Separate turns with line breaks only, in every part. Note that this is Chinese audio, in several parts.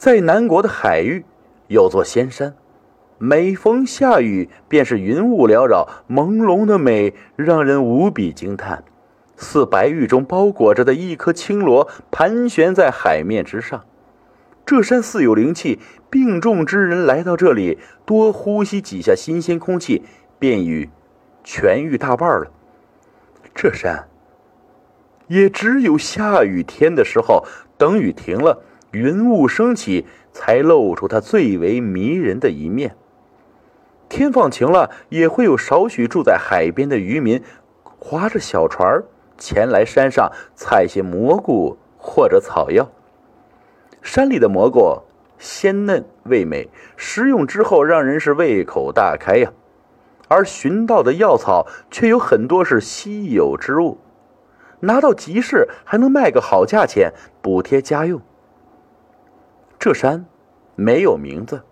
在南国的海域有座仙山，每逢下雨便是云雾缭绕，朦胧的美让人无比惊叹，似白玉中包裹着的一颗青螺盘旋在海面之上。这山似有灵气，病重之人来到这里，多呼吸几下新鲜空气，便已痊愈大半了。这山也只有下雨天的时候，等雨停了，云雾升起，才露出它最为迷人的一面。天放晴了，也会有少许住在海边的渔民，划着小船前来山上采些蘑菇或者草药。山里的蘑菇鲜嫩味美，食用之后让人是胃口大开呀。而寻到的药草却有很多是稀有之物，拿到集市还能卖个好价钱，补贴家用。这山没有名字，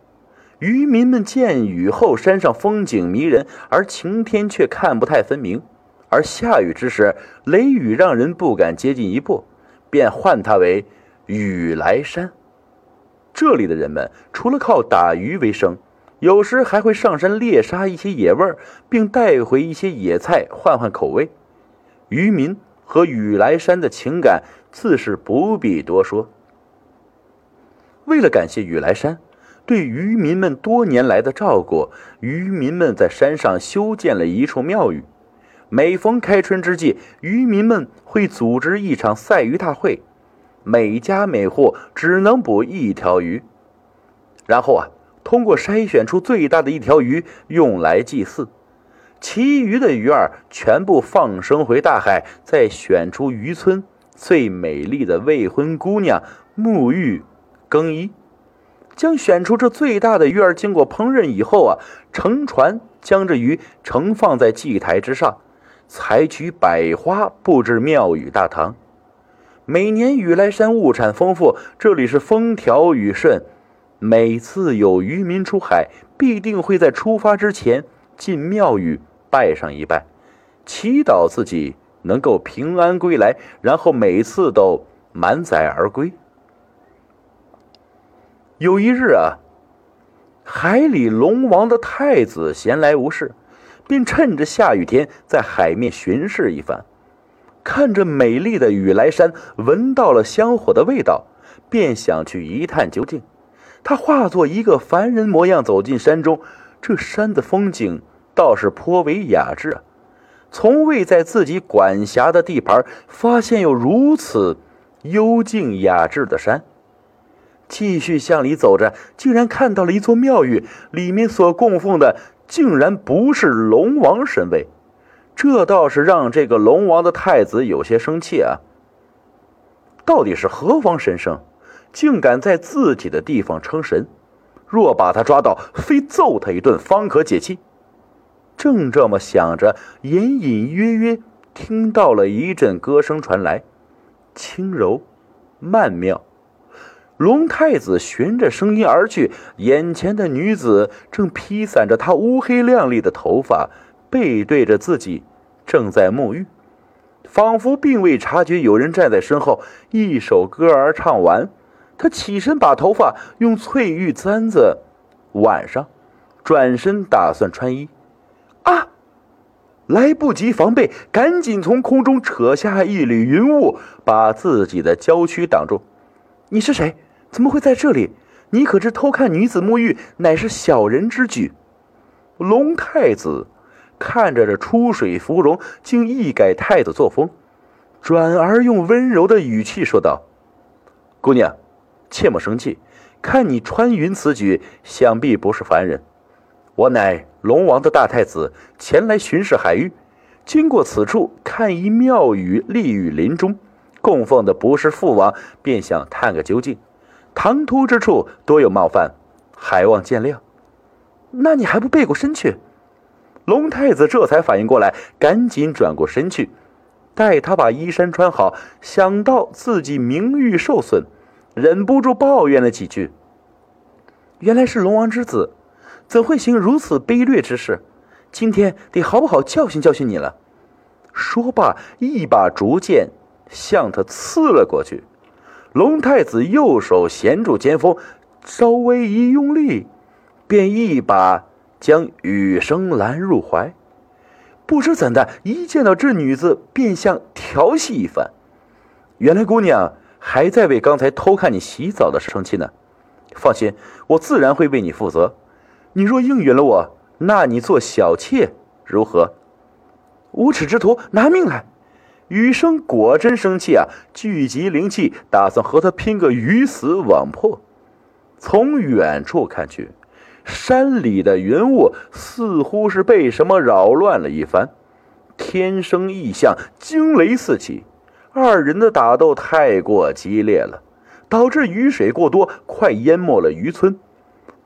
渔民们见雨后山上风景迷人，而晴天却看不太分明。而下雨之时，雷雨让人不敢接近一步，便唤它为。雨来山，这里的人们除了靠打鱼为生，有时还会上山猎杀一些野味并带回一些野菜换换口味。渔民和雨来山的情感自是不必多说。为了感谢雨来山对渔民们多年来的照顾，渔民们在山上修建了一处庙宇。每逢开春之际，渔民们会组织一场赛鱼大会。每家每户只能捕一条鱼，然后啊，通过筛选出最大的一条鱼用来祭祀，其余的鱼儿全部放生回大海，再选出渔村最美丽的未婚姑娘沐浴更衣，将选出这最大的鱼儿经过烹饪以后啊，乘船将这鱼盛放在祭台之上，采取百花布置庙宇大堂。每年雨来山物产丰富，这里是风调雨顺。每次有渔民出海，必定会在出发之前进庙宇拜上一拜，祈祷自己能够平安归来，然后每次都满载而归。有一日啊，海里龙王的太子闲来无事，便趁着下雨天在海面巡视一番。看着美丽的雨来山，闻到了香火的味道，便想去一探究竟。他化作一个凡人模样走进山中，这山的风景倒是颇为雅致啊！从未在自己管辖的地盘发现有如此幽静雅致的山。继续向里走着，竟然看到了一座庙宇，里面所供奉的竟然不是龙王神位。这倒是让这个龙王的太子有些生气啊！到底是何方神圣，竟敢在自己的地方称神？若把他抓到，非揍他一顿方可解气。正这么想着，隐隐约约听到了一阵歌声传来，轻柔曼妙。龙太子循着声音而去，眼前的女子正披散着她乌黑亮丽的头发。背对着自己，正在沐浴，仿佛并未察觉有人站在身后。一首歌儿唱完，他起身把头发用翠玉簪子挽上，转身打算穿衣。啊！来不及防备，赶紧从空中扯下一缕云雾，把自己的娇躯挡住。你是谁？怎么会在这里？你可知偷看女子沐浴乃是小人之举？龙太子。看着这出水芙蓉，竟一改太子作风，转而用温柔的语气说道：“姑娘，切莫生气。看你穿云此举，想必不是凡人。我乃龙王的大太子，前来巡视海域，经过此处，看一庙宇立于林中，供奉的不是父王，便想探个究竟。唐突之处多有冒犯，还望见谅。那你还不背过身去？”龙太子这才反应过来，赶紧转过身去。待他把衣衫穿好，想到自己名誉受损，忍不住抱怨了几句。原来是龙王之子，怎会行如此卑劣之事？今天得好不好教训教训你了。说罢，一把竹剑向他刺了过去。龙太子右手衔住肩锋，稍微一用力，便一把将雨生揽入怀。不知怎的，一见到这女子，便像调戏一番。原来姑娘还在为刚才偷看你洗澡的事生气呢。放心，我自然会为你负责。你若应允了我，那你做小妾如何？无耻之徒，拿命来！雨生果真生气啊，聚集灵气，打算和他拼个鱼死网破。从远处看去。山里的云雾似乎是被什么扰乱了一番，天生异象，惊雷四起。二人的打斗太过激烈了，导致雨水过多，快淹没了渔村。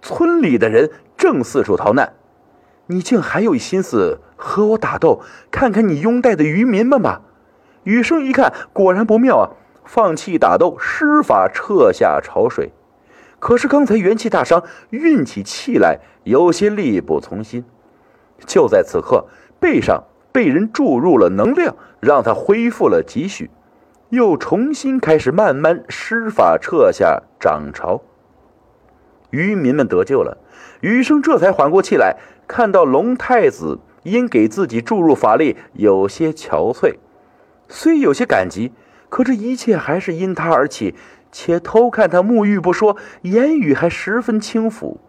村里的人正四处逃难，你竟还有心思和我打斗？看看你拥戴的渔民们吧！雨生一看，果然不妙啊，放弃打斗，施法撤下潮水。可是刚才元气大伤，运起气来有些力不从心。就在此刻，背上被人注入了能量，让他恢复了几许，又重新开始慢慢施法撤下涨潮。渔民们得救了，余生这才缓过气来，看到龙太子因给自己注入法力有些憔悴，虽有些感激，可这一切还是因他而起。且偷看他沐浴不说，言语还十分轻浮。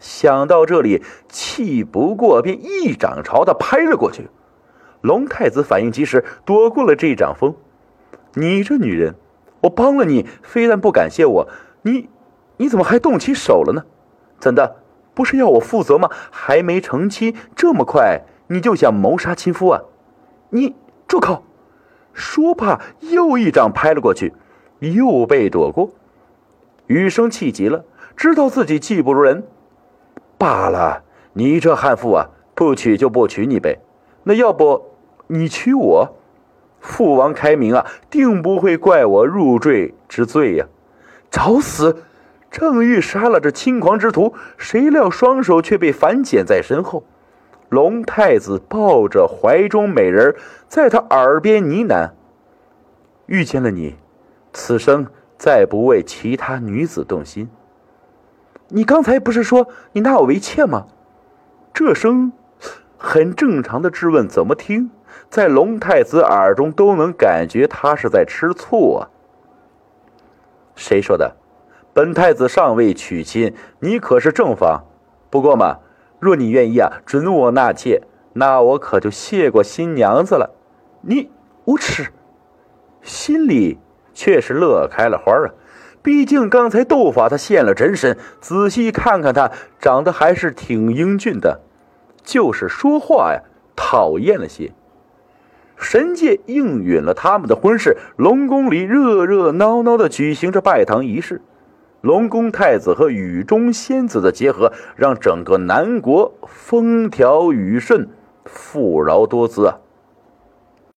想到这里，气不过，便一掌朝他拍了过去。龙太子反应及时，躲过了这一掌风。你这女人，我帮了你，非但不感谢我，你，你怎么还动起手了呢？怎的，不是要我负责吗？还没成亲，这么快你就想谋杀亲夫啊？你住口！说罢，又一掌拍了过去。又被躲过，余生气急了，知道自己技不如人，罢了。你这悍妇啊，不娶就不娶你呗。那要不你娶我？父王开明啊，定不会怪我入赘之罪呀。找死！正欲杀了这轻狂之徒，谁料双手却被反剪在身后。龙太子抱着怀中美人，在他耳边呢喃：“遇见了你。”此生再不为其他女子动心。你刚才不是说你纳我为妾吗？这声很正常的质问，怎么听在龙太子耳中都能感觉他是在吃醋啊？谁说的？本太子尚未娶亲，你可是正房。不过嘛，若你愿意啊，准我纳妾，那我可就谢过新娘子了。你无耻！心里。却是乐开了花啊！毕竟刚才斗法他现了真身，仔细看看他，长得还是挺英俊的，就是说话呀讨厌了些。神界应允了他们的婚事，龙宫里热热闹闹的举行着拜堂仪式。龙宫太子和雨中仙子的结合，让整个南国风调雨顺，富饶多姿啊！